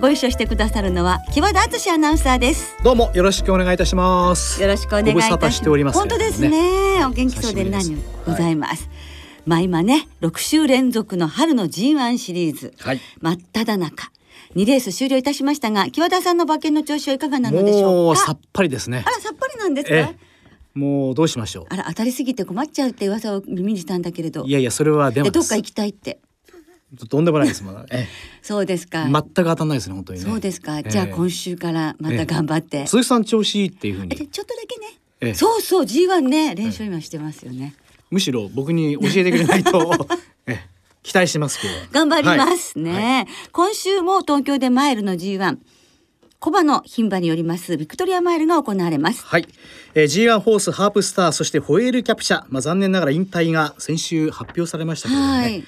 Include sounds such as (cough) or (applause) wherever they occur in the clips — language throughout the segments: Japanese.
ご一緒してくださるのは木和田敦アナウンサーです。どうもよろしくお願いいたします。よろしくお願いいたします。しております、本当ですね。お元気そうで何ございます、はいまあ今ね6週連続の春の G1 シリーズ、はい、真っ只中。2レース終了いたしましたが木和田さんの馬券の調子はいかがなのでしょうか？さっぱりですね。あらさっぱりなんですか？もうどうしましょう。あら当たりすぎて困っちゃうって噂を耳にしたんだけれど。いやいやそれはでもどっか行きたいってとんでもないですもん。(laughs) えそうですか。全く当たんないですね本当に、ね、そうですか。じゃあ今週からまた頑張って。えー、鈴木さん調子いいっていうふうに。ちょっとだけね。えー、そうそう G1 ね練習今してますよね。むしろ僕に教えてくれないと (laughs) え期待しますけど頑張りますね、はい。はい、今週も東京でマイルの G1 コバの牝馬によりますビクトリアマイルが行われます。はい、えー、G1 ホースハープスターそしてホエールキャプチャまあ残念ながら引退が先週発表されましたけどね、はい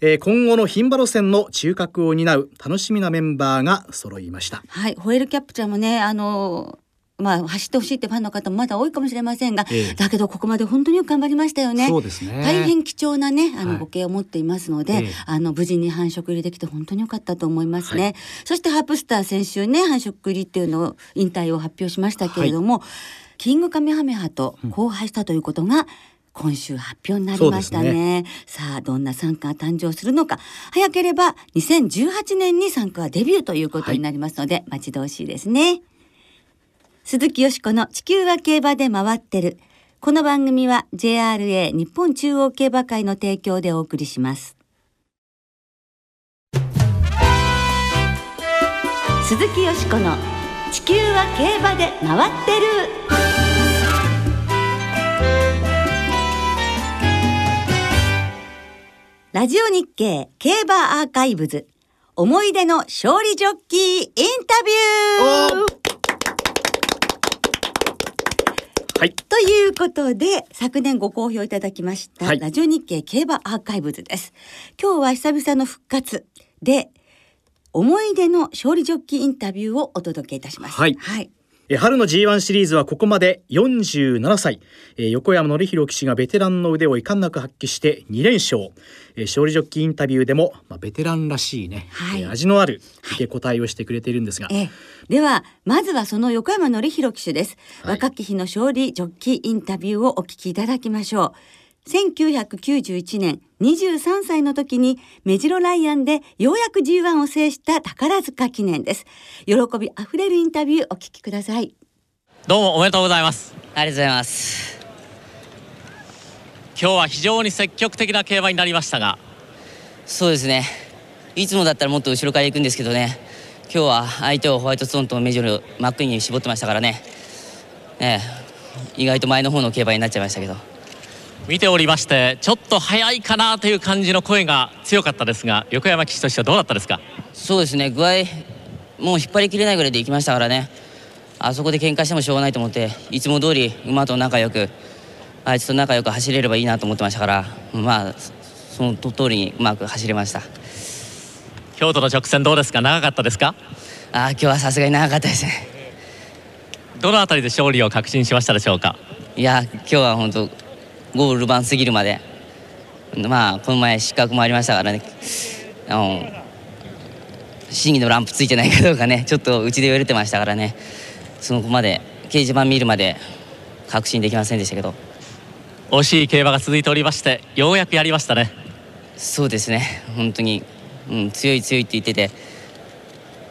えー、今後の牝馬路線の中核を担う楽しみなメンバーが揃いました。はいホエールキャプチャーもねあのまあ、走ってほしいってファンの方もまだ多いかもしれませんが、ええ、だけどここまで本当によく頑張りましたよね。そうですね。大変貴重なねあの、母系を持っていますので、はい、あの無事に繁殖入りできて本当に良かったと思いますね。はい、そしてハープスター先週ね繁殖入りっていうのを引退を発表しましたけれども、はい、キングカメハメハと交配したということが、今週発表になりましたね、ね、さあどんな参加が誕生するのか早ければ2018年に参加はデビューということになりますので、待ち遠しいですね。鈴木よしこの地球は競馬で回ってる。この番組は JRA 日本中央競馬会の提供でお送りします。鈴木よしこの地球は競馬で回ってる。ラジオ日経競馬アーカイブズ思い出の勝利ジョッキーインタビューはい。ということで、昨年ご好評いただきました、はい、ラジオ日経競馬アーカイブズです。今日は久々の復活で、思い出の勝利ジョッキーインタビューをお届けいたします。はい。はい。春の G1 シリーズはここまで47歳、横山典弘騎手がベテランの腕をいかんなく発揮して2連勝、勝利ジョッキーインタビューでも、まあ、ベテランらしいね、はい、味のある受け答えをしてくれているんですが、はい、ではまずはその横山典弘騎手です、はい、若き日の勝利ジョッキーインタビューをお聞きいただきましょう1991年23歳の時に目白ライアンでようやく G1 を制した宝塚記念です。喜びあふれるインタビューお聞きください。どうもおめでとうございます。ありがとうございます。今日は非常に積極的な競馬になりましたが。そうですね。いつもだったらもっと後ろから行くんですけどね。今日は相手をホワイトストーンとメジロマックイーンに絞ってましたからね。ね意外と前の方の競馬になっちゃいましたけど見ておりましてちょっと早いかなという感じの声が強かったですが横山騎手としてはどうだったですか？そうですね。具合もう引っ張りきれないぐらいで行きましたからね。あそこで喧嘩してもしょうがないと思っていつも通り馬と仲良くあいつと仲良く走れればいいなと思ってましたからまあその通りにうまく走れました。京都の直線どうですか？長かったですか？あ今日はさすがに長かったですね。どの辺りで勝利を確信しましたでしょうか？いや今日は本当ゴール盤過ぎるまで。まあこの前失格もありましたからね。あの審議のランプついてないかどうかね。(laughs) ちょっとうちで言われてましたからね。そのこまで掲示板見るまで確信できませんでしたけど。惜しい競馬が続いておりましてようやくやりましたね。そうですね。本当に、うん、強い強いって言ってて。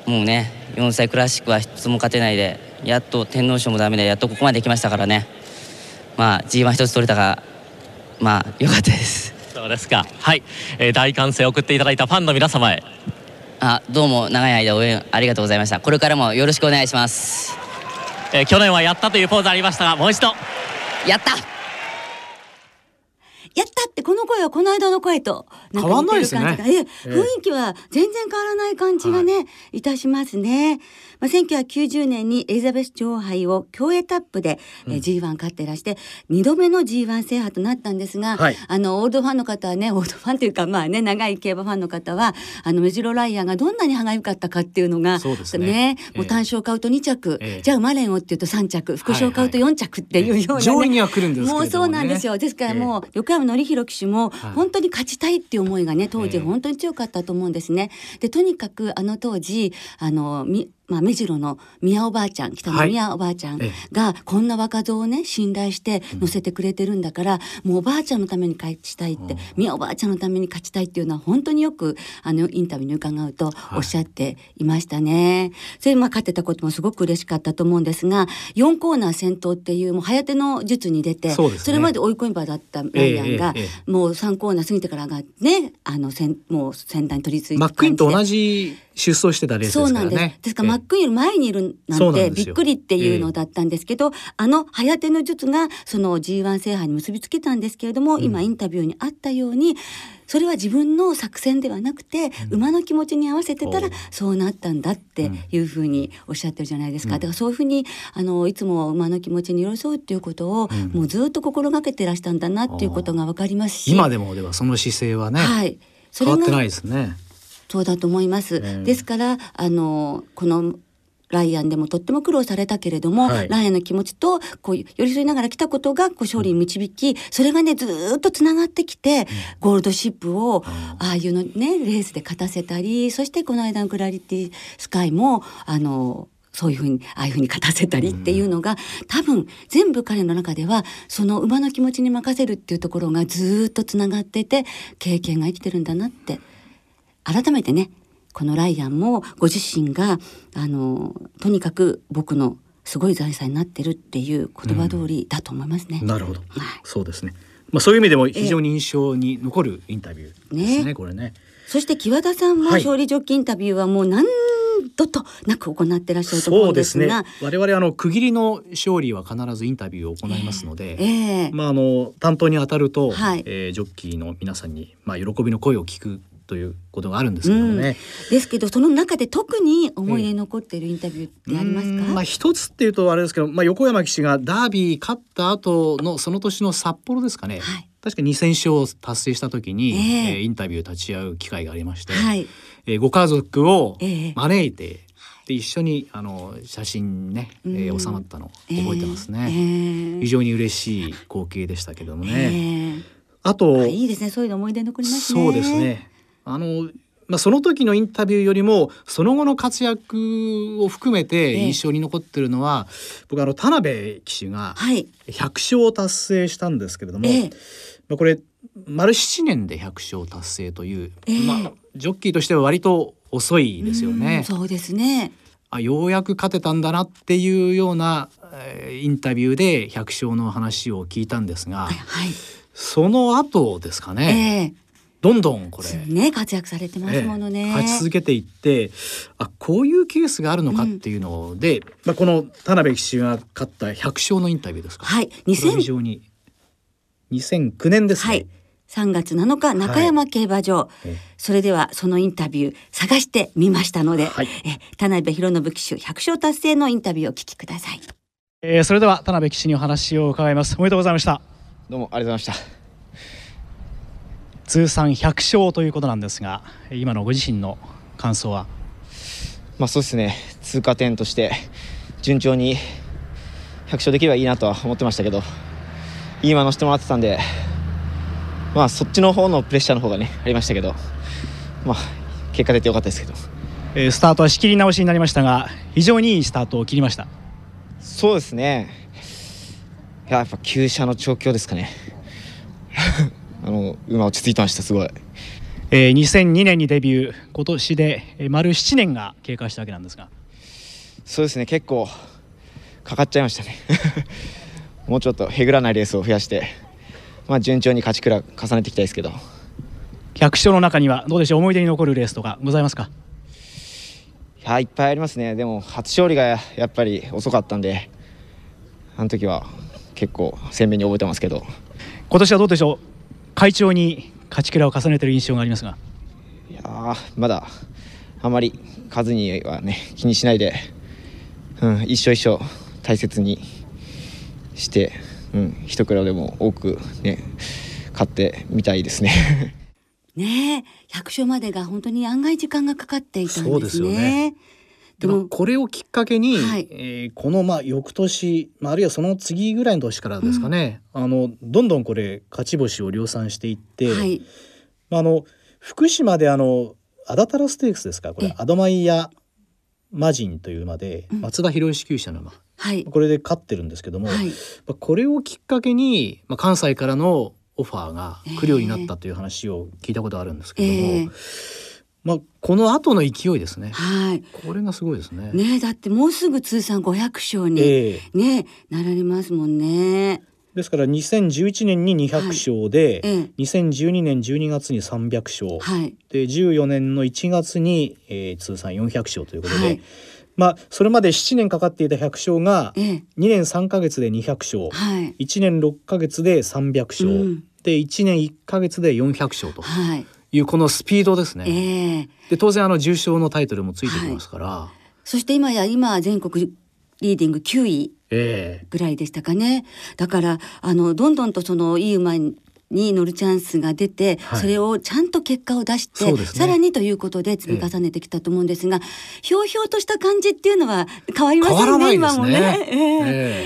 もうね4歳クラシックは一つも勝てないでやっと天皇賞もダメでやっとここまで来ましたからねまあ G1 一つ取れたがまあ良かったです。そうですか。はい、えー、大歓声を送っていただいたファンの皆様へ。あどうも長い間応援ありがとうございました。これからもよろしくお願いします、えー、去年はやったというポーズありましたがもう一度。やったやったってこの声はこの間の声と変わんないですね。ええ。雰囲気は全然変わらない感じがね、い、たしますね。まあ、1990年にエリザベス女王杯を競泳タップで、えー G1 勝ってらして2度目の G1 制覇となったんですが、はい。あのオールドファンの方はねオールドファンというかまあね長い競馬ファンの方はあのメジロライアンがどんなに歯が良かったかっていうのがそうですね。ええ。もう単勝買うと2着、ええ。じゃあマレンをっていうと3着副賞買うと4着っていうような、ね上位には来るんですけれども、ね、もうそうなんですよ。ですからもう、横山典弘騎手も本当に勝ちたいっていう思いがね当時本当に強かったと思うんですね。でとにかくあの当時あのみまあ、目白の宮おばあちゃん北の宮おばあちゃんえがこんな若造をね信頼して乗せてくれてるんだから、もうおばあちゃんのために勝ちたいって、宮おばあちゃんのために勝ちたいっていうのは本当によくあのインタビューに伺うとおっしゃっていましたね。それでまあ勝ってたこともすごく嬉しかったと思うんですが4コーナー先頭っていうもう早手の術に出てそれまで追い込み場だったライアンが、もう3コーナー過ぎてからがねあの先もう先端に取り付いてマックイーンと同じじ出走してたレースですからね。そうなんです。ですから、より前にいるなんてびっくりっていうのだったんですけど、あの早手の術がその G1 制覇に結びつけたんですけれども、今インタビューにあったようにそれは自分の作戦ではなくて、馬の気持ちに合わせてたらそうなったんだっていうふうにおっしゃってるじゃないですか。だからそういうふうにあのいつも馬の気持ちに寄り添うっていうことを、もうずっと心がけてらしたんだなっていうことがわかりますし。今でもではその姿勢はね、はい。それが変わってないですね。そうだと思います。ええですからあのこのライアンでもとっても苦労されたけれども、はい。ライアンの気持ちとこう寄り添いながら来たことがこう勝利に導き、それがねずーっとつながってきて、ゴールドシップをああいうのねレースで勝たせたりそしてこの間のクラリティスカイもあのそういうふうにああいうふうに勝たせたりっていうのが、多分全部彼の中ではその馬の気持ちに任せるっていうところがずーっとつながってて経験が生きてるんだなって改めてねこのライアンもご自身があのとにかく僕のすごい財産になってるっていう言葉通りだと思いますね。なるほど。はいそうですね。まあそういう意味でも非常に印象に残るインタビューですね。ねこれね。そして木和田さんもはい勝利ジョッキインタビューはもう何度となく行ってらっしゃると思そううんでねですすが。。我々あの区切りの勝利は必ずインタビューを行いますので。ええまああの担当に当たると、はいえージョッキーの皆さんにまあ喜びの声を聞くということがあるんですけどもね。ですけどその中で特に思い出に残っているインタビューってありますか、うーん。まあ一つっていうとあれですけど、まあ横山騎手がダービー勝った後のその年の札幌ですかね。はい。確か2000勝を達成した時に、ええ。えーインタビュー立ち会う機会がありまして、はい。えーご家族をええ。招いて、で一緒にあの写真ね、えうん。ー収まったの覚えてますね、ええ。非常に嬉しい光景でしたけどもね、ええ。あとあいいですね。そういうの思い出に残りますね。そうですねあのまあ、その時のインタビューよりもその後の活躍を含めてええ印象に残ってるのは、僕あの田辺騎手がはい。100勝を達成したんですけれども、ええまあ、これ丸7年で100勝達成という、ええまあ、ジョッキーとしては割と遅いですようんね。そうですね。あようやく勝てたんだなっていうような、えーインタビューで100勝の話を聞いたんですが、はい。はい、その後ですかね、えどんどんこれえね活躍されてますものね。ええ勝ち続けていってあこういうケースがあるのかっていうので、まあ、この田辺騎手が勝った100勝のインタビューですか。はい。これは非2000常に2009年ですね。はい。3月7日中山競馬場、ええそれではそのインタビュー探してみましたので、はいえ田辺博信騎手100勝達成のインタビューをお聞きください。えーそれでは田辺騎手にお話を伺いますおめでとうございましたどうもありがとうございました。通算100勝ということなんですが今のご自身の感想は？まあそうですね。通過点として順調に100勝できればいいなとは思ってましたけど、いい馬乗せてもらってたんで、まあそっちの方のプレッシャーの方がねありましたけど、まあ結果出てよかったですけど、えースタートは仕切り直しになりましたが非常にいいスタートを切りましたそうですね。いややっぱ旧車の調教ですかね。あの馬落ち着いてましたすごい。えー2002年にデビュー今年でえー丸7年が経過したわけなんですが。そうですね結構かかっちゃいましたね。(laughs) もうちょっとへぐらないレースを増やしてまあ順調に勝ちくら重ねていきたいですけど。100勝の中にはどうでしょう思い出に残るレースとかございますか？いやいっぱいありますね。でも初勝利がやっぱり遅かったんであの時は結構鮮明に覚えてますけど。今年はどうでしょう？会長に勝ち倉を重ねている印象がありますがいやーまだあまり数にはね気にしないで、うん、一生一生大切にして、うん、一蔵でも多くね買ってみたいですね。ねえ100勝までが本当に案外時間がかかっていたんですね。そうですよねでもこれをきっかけに、はい。えーこのまあ翌年、まあ、あるいはその次ぐらいの年からですかね、あのどんどんこれ勝ち星を量産していって、はい。まあ、あの福島であのアダタラステークスですかこええ。れアドマイヤマジンという馬で、うん。松田博之厩舎の馬。はい。これで勝ってるんですけども、はい。まあこれをきっかけに、まあ、関西からのオファーが来るようになったという話を聞いたことあるんですけども、ええまあ、この後の勢いですね。はい。これがすごいですね。ねえだってもうすぐ通算500勝に、ええ。ねなられますもんね。ですから2011年に200勝で、ええ。2012年12月に300勝、はい。で14年の1月に、えー通算400勝ということで、はい。まあそれまで7年かかっていた100勝がええ。2年3ヶ月で200勝、はい。1年6ヶ月で300勝、うん。で1年1ヶ月で400勝と。はいいうこのスピードですね。ええ。で当然あの重賞のタイトルもついてきますから、そして今や今全国リーディング9位えぐらいでしたかね。だからあのどんどんとそのいい馬に乗るチャンスが出て、はい。それをちゃんと結果を出して、ね。さらにということで積み重ねてきたと思うんですが、ひょうひょうとした感じっていうのは変わりえませんね変わらないです今もね。ね。ええ。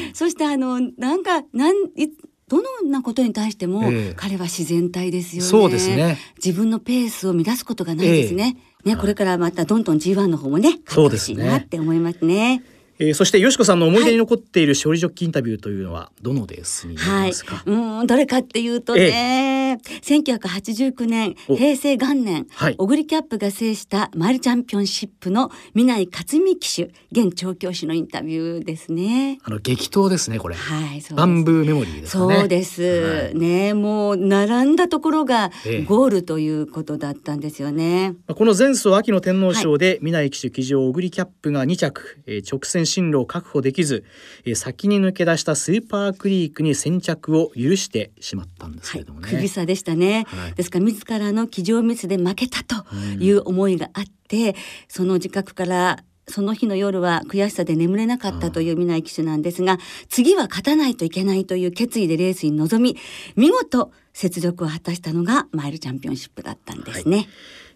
ええ。そしてあのなんかなんいどのようなことに対しても、ええ彼は自然体ですよね。そうですね。自分のペースを乱すことがないですね。ね、これからまたどんどん G1 の方もね、勝ってほしいなって思いますね。えーそしてよしこさんの思い出に残っている勝利ジョッキインタビューというのはどのレースにはい。うん、どれかっていうとね、1989年お。平成元年、はい。小栗キャップが制したマイルチャンピオンシップの南克美騎手現調教師のインタビューですね。あの激闘ですねこれ。はい、そうバンブーメモリーですかね。そうです、はい。ねもう並んだところがええ。ゴールということだったんですよね。まあこの前走秋の天皇賞で南騎手騎乗小栗キャップが2着、えー直線進路を確保できず、えー先に抜け出したスーパークリークに先着を許してしまったんですはいけれども、ね。首差でしたね、はい。ですから自らの騎乗ミスで負けたという思いがあって、その自覚からその日の夜は悔しさで眠れなかったとい。う南井騎手なんですが次は勝たないといけないという決意でレースに臨み見事雪辱を果たしたのがマイルチャンピオンシップだったんですね。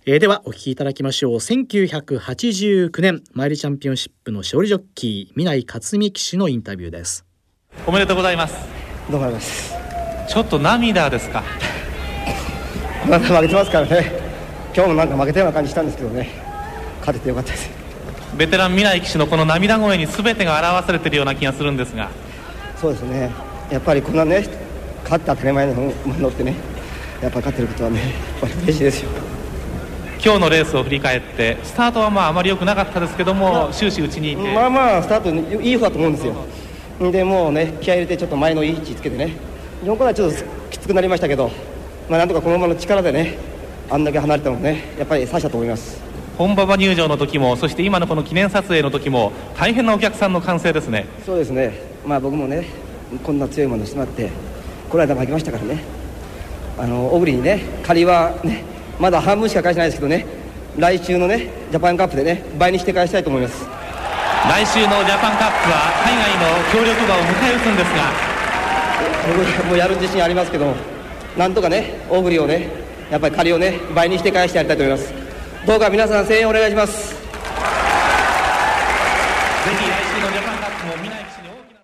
えーではお聞きいただきましょう1989年マイルチャンピオンシップの勝利ジョッキー南井克美騎手のインタビューですおめでとうございますどうもあります。ちょっと涙ですか？まだ負けてますからね。今日もなんか負けたような感じしたんですけどね。勝ててよかったです。ベテラン南井騎手のこの涙声に全てが表されているような気がするんですがそうですね。やっぱりこんなね、勝って当たり前の馬に乗ってね、やっぱり勝ってることはね、やっぱり嬉しいですよ。今日のレースを振り返ってスタートはまああまり良くなかったですけども終始内にいて、まあまあスタートにいい方だと思うんですよ。でもうね、気合い入れてちょっと前のいい位置つけてね、4コーナーちょっときつくなりましたけど、まあなんとかこの馬の力でね、あんだけ離れたのね、やっぱり差したと思います。本馬場入場の時もそして今のこの記念撮影の時も大変なお客さんの歓声ですねそうですね、まあ、僕もね、こんな強いものをしてもらって、この間負けましたからね、あの小栗にね、借りはね、まだ半分しか返してないですけどね、来週のね、ジャパンカップでね、倍にして返したいと思います。来週のジャパンカップは海外の協力馬を迎え撃つんですが僕もうやる自信ありますけども、なんとかね、小栗をね、やっぱり借りをね、倍にして返してやりたいと思います。どうか皆さん、声援お願いします。ぜひ来週のジャパンカップも南井騎手に大きな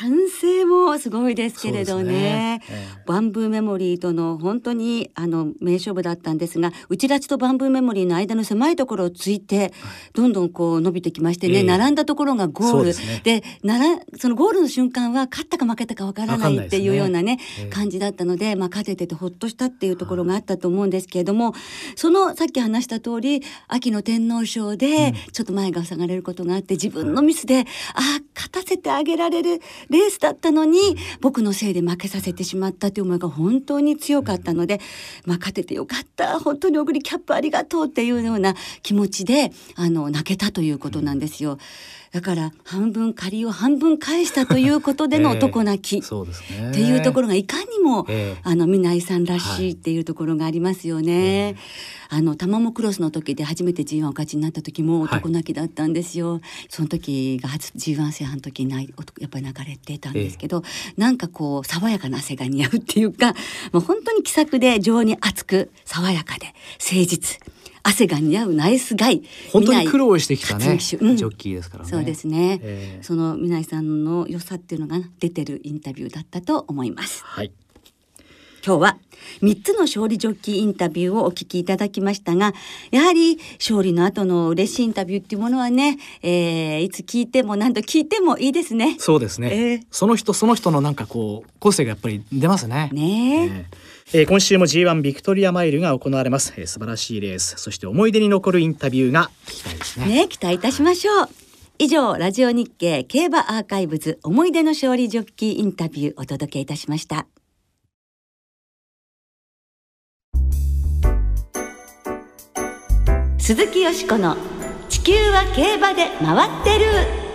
歓声もすごいですけれどね。ね。ええ。バンブーメモリーとの本当にあの名勝負だったんですが内立ちとバンブーメモリーの間の狭いところをついてどんどんこう伸びてきましてね、ええ。並んだところがゴール。ですね。でならそのゴールの瞬間は勝ったか負けたかわからないっていうようなねええ。感じだったので、まあ、勝てててほっとしたっていうところがあったと思うんですけれどもそのさっき話した通り秋の天皇賞でちょっと前が塞がれることがあって自分のミスで、ああ勝たせてあげられるレースだったのに僕のせいで負けさせてしまったという思いが本当に強かったので、まあ、勝ててよかった本当に送りキャップありがとうっていうような気持ちであの泣けたということなんですよ。だから半分借りを半分返したということでの男泣き、そうですねっていうところがいかにも、ええあの皆井さんらしいっていうところがありますよね。あの玉もクロスの時で初めて G1 お勝ちになった時も男泣きだったんですよ。その時が初 G1 制覇の時に泣いやっぱり泣かれてたんですけど、なんかこう爽やかな汗が似合うっていうか、もう本当に気さくで情に熱く爽やかで誠実。汗が似合うナイスガイ。本当に苦労してきたね、うん。ジョッキーですからね。そうですね、ええ。その南井さんの良さっていうのが出てるインタビューだったと思います。はい。今日は3つの勝利ジョッキーインタビューをお聞きいただきましたがやはり勝利の後の嬉しいインタビューっていうものはね、えーいつ聞いても何度聞いてもいいですね。そうですね、ええその人その人のなんかこう個性がやっぱり出ますね。ねええええー今週も G1 ビクトリアマイルが行われます、えー素晴らしいレース。そして思い出に残るインタビューが聞きたいですね。ね期待いたしましょう。以上ラジオ日経競馬アーカイブズ思い出の勝利ジョッキーインタビューお届けいたしました。鈴木よしこの地球は競馬で回ってる。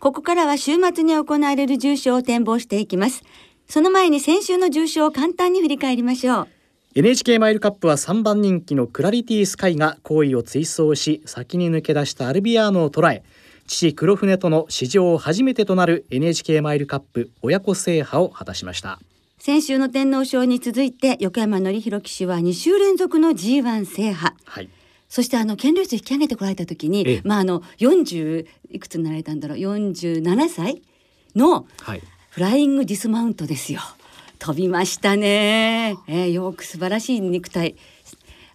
ここからは週末に行われる重賞を展望していきます。その前に先週の重賞を簡単に振り返りましょう。NHK マイルカップは3番人気のクラリティスカイが好位を追走し先に抜け出したアルビアーノを捉え父黒船との史上初めてとなる NHK マイルカップ親子制覇を果たしました。先週の天皇賞に続いて横山典弘騎手は2週連続の G1 制覇。はいそしてあの権利率引き上げてこられた時に、ええ。まああの40いくつになられたんだろう47歳のはい。フライングディスマウントですよ。飛びましたね、えー、よく素晴らしい肉体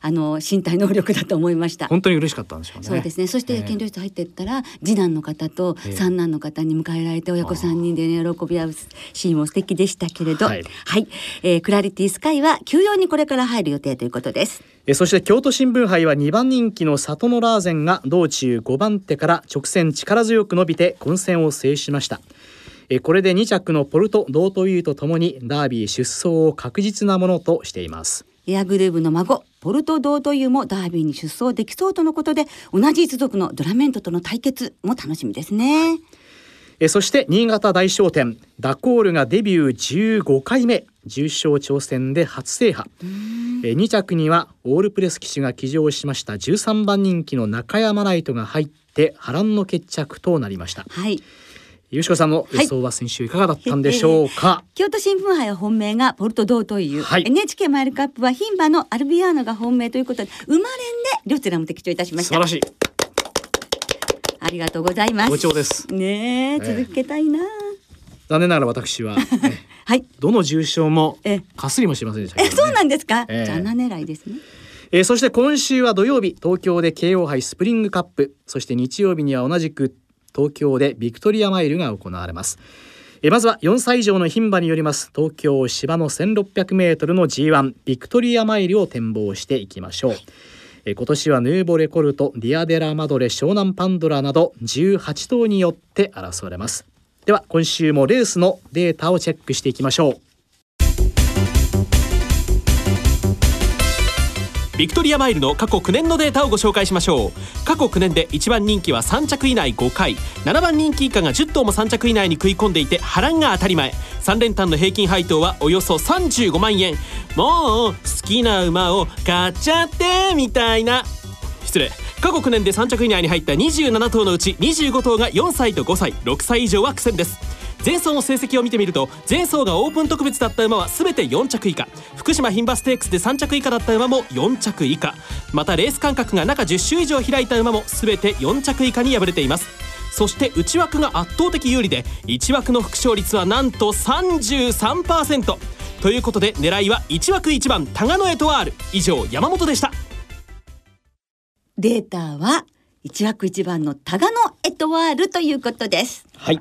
あの身体能力だと思いました。本当に嬉しかったんでしょうね。そうですね。そしてええ。検討室入ってったら、次男の方とええ。三男の方に迎えられて親子三人でね喜び合うシーンも素敵でしたけれど、ははい。い、えークラリティスカイは休養にこれから入る予定ということです。えそして京都新聞杯は2番人気の里のラーゼンが道中5番手から直線力強く伸びて混戦を制しました。えこれで2着のポルト・ドートユーとともにダービー出走を確実なものとしていますエアグルーヴの孫ポルト・ドートユーもダービーに出走できそうとのことで同じ一族のドラメントとの対決も楽しみですね。えそして新潟大商店ダコールがデビュー15回目重賞挑戦で初制覇え2着にはオールプレス騎手が騎乗しました13番人気の中山ライトが入って波乱の決着となりましたはい。ゆうしこさんの予想は先週いかがだったんでしょうか、京都新聞杯は本命がポルト・ドートユー、はい。NHK マイルカップは牝馬のアルビアーノが本命ということで生まれんで両チェラも的中いたしました。素晴らしい。ありがとうございます。好調です。ねえええ続けたいな、残念ながら私は、ね (laughs) はい。どの重賞もええ。かすりもしませんでしたけえそうなんですか、ええ。じゃあ7狙いですね。えーそして今週は土曜日東京で京王杯スプリングカップ。そして日曜日には同じく東京でビクトリアマイルが行われます。えまずは4歳以上の牝馬によります。東京芝の 1600m の G1 ビクトリアマイルを展望していきましょう、え今年はヌーボレコルトディアデラマドレ湘南パンドラなど18頭によって争われます。では今週もレースのデータをチェックしていきましょう。ビクトリアマイルの過去9年のデータをご紹介しましょう。過去9年で1番人気は3着以内5回。7番人気以下が10頭も3着以内に食い込んでいて波乱が当たり前。3連単の平均配当はおよそ35万円。もう好きな馬を買っちゃってみたいな。失礼。過去9年で3着以内に入った27頭のうち25頭が4歳と5歳。6歳以上は苦戦です。前走の成績を見てみると前走がオープン特別だった馬は全て4着以下。福島牝馬ステークスで3着以下だった馬も4着以下。またレース間隔が中10周以上開いた馬も全て4着以下に敗れています。そして内枠が圧倒的有利で1枠の副勝率はなんと33%ということで狙いは1枠1番タガノエトワール。以上山本でした。データは1枠1番のタガノエトワールということです。はい、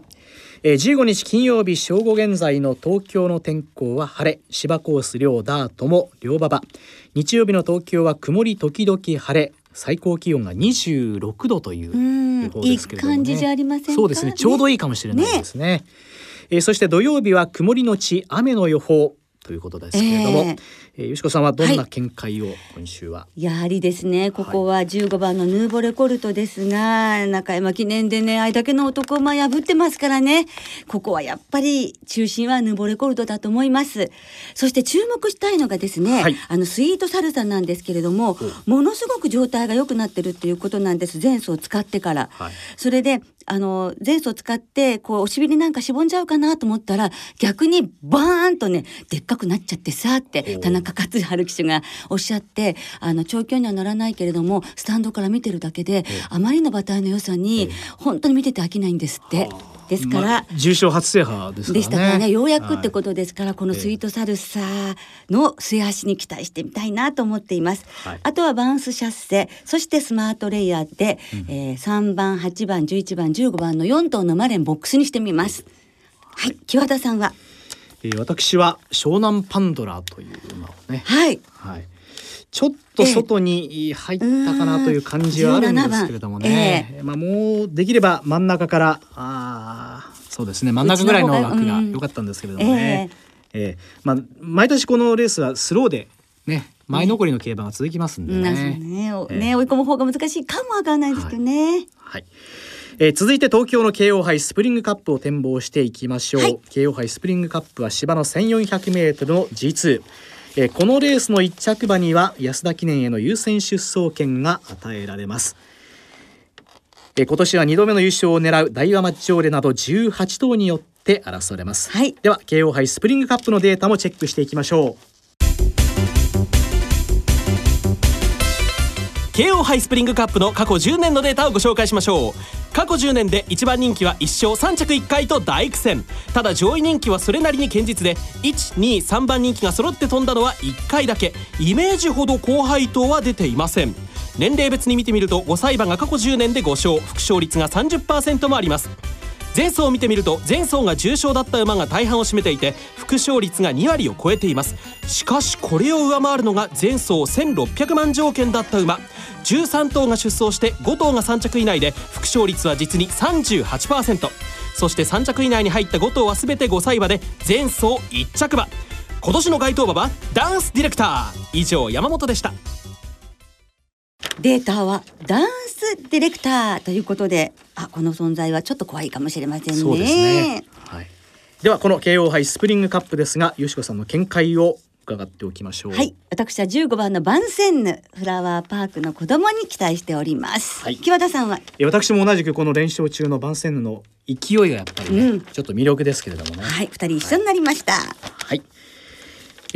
えー、15日金曜日正午現在の東京の天候は晴れ。芝コース両ダートも両馬場日曜日の東京は曇り時々晴れ。最高気温が26度といううん。予報ですけれども、ね、いい感じじゃありませんか？そうですね。ちょうどいいかもしれないですね。えーそして土曜日は曇りのち雨の予報ということですけれども、えええー、よしこさんはどんな見解を今週は、やはりですねここは15番のヌーボレコルトですが、中山記念でねあれだけの男馬破ってますからね。ここはやっぱり中心はヌーボレコルトだと思います。そして注目したいのがですね、はい。あのスイートサルサなんですけれどもものすごく状態が良くなってるっていうことなんです。前走を使ってから、はい。それであの前走を使ってこうお尻なんかしぼんじゃうかなと思ったら逆にバーンとねでっかくなっちゃってさってお田中勝春騎手がおっしゃってあの長距離には乗らないけれどもスタンドから見てるだけであまりの馬体の良さに本当に見てて飽きないんですって。ですから、まあ重賞初制覇ですからね。でしたからね。ようやくってと、ことですから、このスイートサルサの末足に期待してみたいなと思っています、はい。あとはバウンスシャッセそしてスマートレイヤーで、えー3番8番11番15番の4頭のマレンボックスにしてみます。はい。木和田さんは？えー私は湘南パンドラという馬をね、はい。はい、ちょっと外に入ったかなという感じはあるんですけれどもね、まあもうできれば真ん中からあーそうですね。真ん中ぐらいの枠が良かったんですけれどもね、えーまあ毎年このレースはスローでね前残りの競馬が続きますんでなそうね。ねね追い込む方が難しいかもわからないですけどね、はい。えー続いて東京の京王杯スプリングカップを展望していきましょう、はい。京王杯スプリングカップは芝の 1400m の G2、えーこのレースの1着馬には安田記念への優先出走権が与えられます。えー今年は2度目の優勝を狙うダイワマッジョーレなど18頭によって争われます、はい。では京王杯スプリングカップのデータもチェックしていきましょう京王杯スプリングカップの過去10年のデータをご紹介しましょう。過去10年で1番人気は1勝3着1回と大苦戦。ただ上位人気はそれなりに堅実で123番人気が揃って飛んだのは1回だけ。イメージほど高配当は出ていません。年齢別に見てみると5歳馬が過去10年で5勝副勝率が30%もあります。前走を見てみると前走が重賞だった馬が大半を占めていて副勝率が2割を超えています。しかしこれを上回るのが前走1600万条件だった馬。13頭が出走して5頭が3着以内で副勝率は実に38%そして3着以内に入った5頭は全て5歳馬で前走1着馬。今年の該当馬はダンスディレクター。以上山本でした。データはダンスディレクターということであこの存在はちょっと怖いかもしれませんねそうですね。はい。ではこの京王杯スプリングカップですが、よしこさんの見解を伺っておきましょう。はい、私は15番のバンセンヌフラワーパークの子供に期待しております。はい木和田さんは、え私も同じくこの連勝中のバンセンヌの勢いがやっぱりね、うんちょっと魅力ですけれどもね。はい、二人一緒になりました。はい。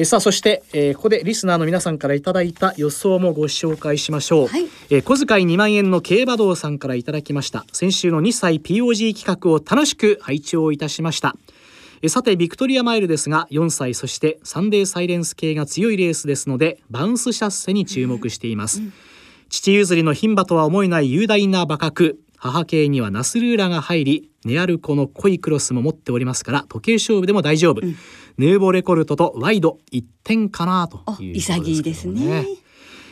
えさあそして、えーここでリスナーの皆さんからいただいた予想もご紹介しましょう、はい。えー小遣い2万円の競馬道さんからいただきました。先週の2歳 POG 企画を楽しく拝聴いたしました。えーさてビクトリアマイルですが4歳そしてサンデーサイレンス系が強いレースですのでバウンスシャッセに注目しています、父譲りの牝馬とは思えない雄大な馬格母系にはナスルーラが入りネアルコの濃いクロスも持っておりますから時計勝負でも大丈夫、ヌーボレコルトとワイド一点かなとおいうところ潔いですね。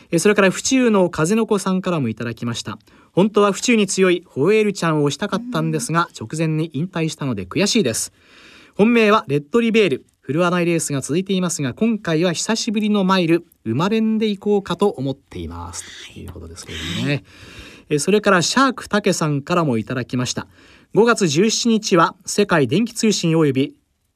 えそれから府中の風の子さんからもいただきました。本当は府中に強いホエールちゃんをしたかったんですが、直前に引退したので悔しいです。本命はレッドリベール。振るわないレースが続いていますが今回は久しぶりのマイル。生まれんでいこうかと思っています。ということですけれどもね、えそれからシャークタケさんからもいただきました。5月17日は世界電気通信及び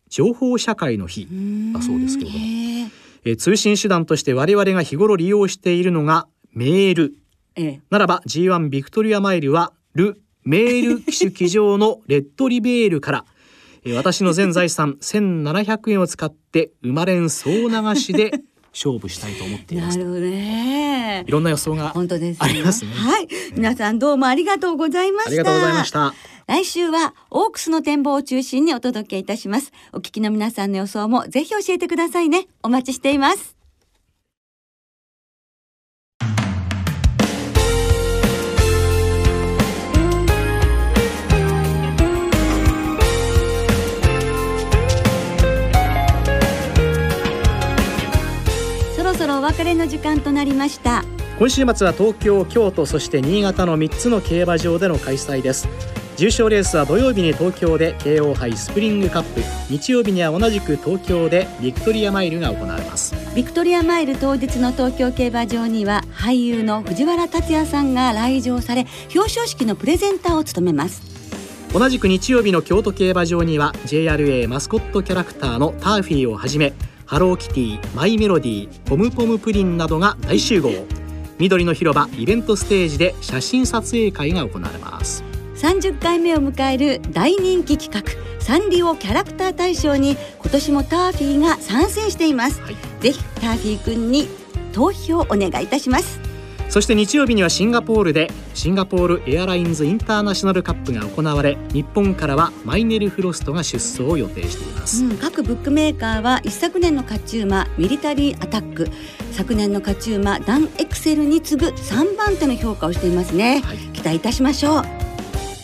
情報社会の日。だそうですけれども。へええー通信手段として我々が日頃利用しているのがメール。ええ。ならば G1 ビクトリアマイルはル・メール機種機上のレッドリベールから、えー私の全財産1700円を使って生まれん総流しで勝負したいと思っていますなるほどねい。ろんな予想が本当です、ありますねはい、皆さんどうもありがとうございました。ありがとうございました来週はオークスの展望を中心にお届けいたします。お聞きの皆さんの予想もぜひ教えてくださいね。お待ちしています。お別れの時間となりました。今週末は東京京都そして新潟の3つの競馬場での開催です。重賞レースは土曜日に東京で京王杯スプリングカップ。日曜日には同じく東京でビクトリアマイルが行われます。ビクトリアマイル当日の東京競馬場には俳優の藤原竜也さんが来場され表彰式のプレゼンターを務めます。同じく日曜日の京都競馬場には JRA マスコットキャラクターのターフィーをはじめハローキティマイメロディポムポムプリンなどが大集合。緑の広場イベントステージで写真撮影会が行われます。30回目を迎える大人気企画サンリオキャラクター大賞に今年もターフィーが参戦しています、はい、ぜひターフィー君に投票お願いいたしますそして日曜日にはシンガポールでシンガポールエアラインズインターナショナルカップが行われ日本からはマイネル・フロストが出走を予定しています、うん、各ブックメーカーは一昨年の勝ち馬ミリタリーアタック。昨年の勝ち馬ダンエクセルに次ぐ3番手の評価をしていますね、はい、期待いたしましょう。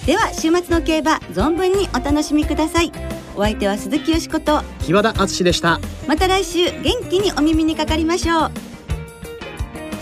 では週末の競馬存分にお楽しみください。お相手は鈴木よしこと木和田敦でした。また来週元気にお耳にかかりましょう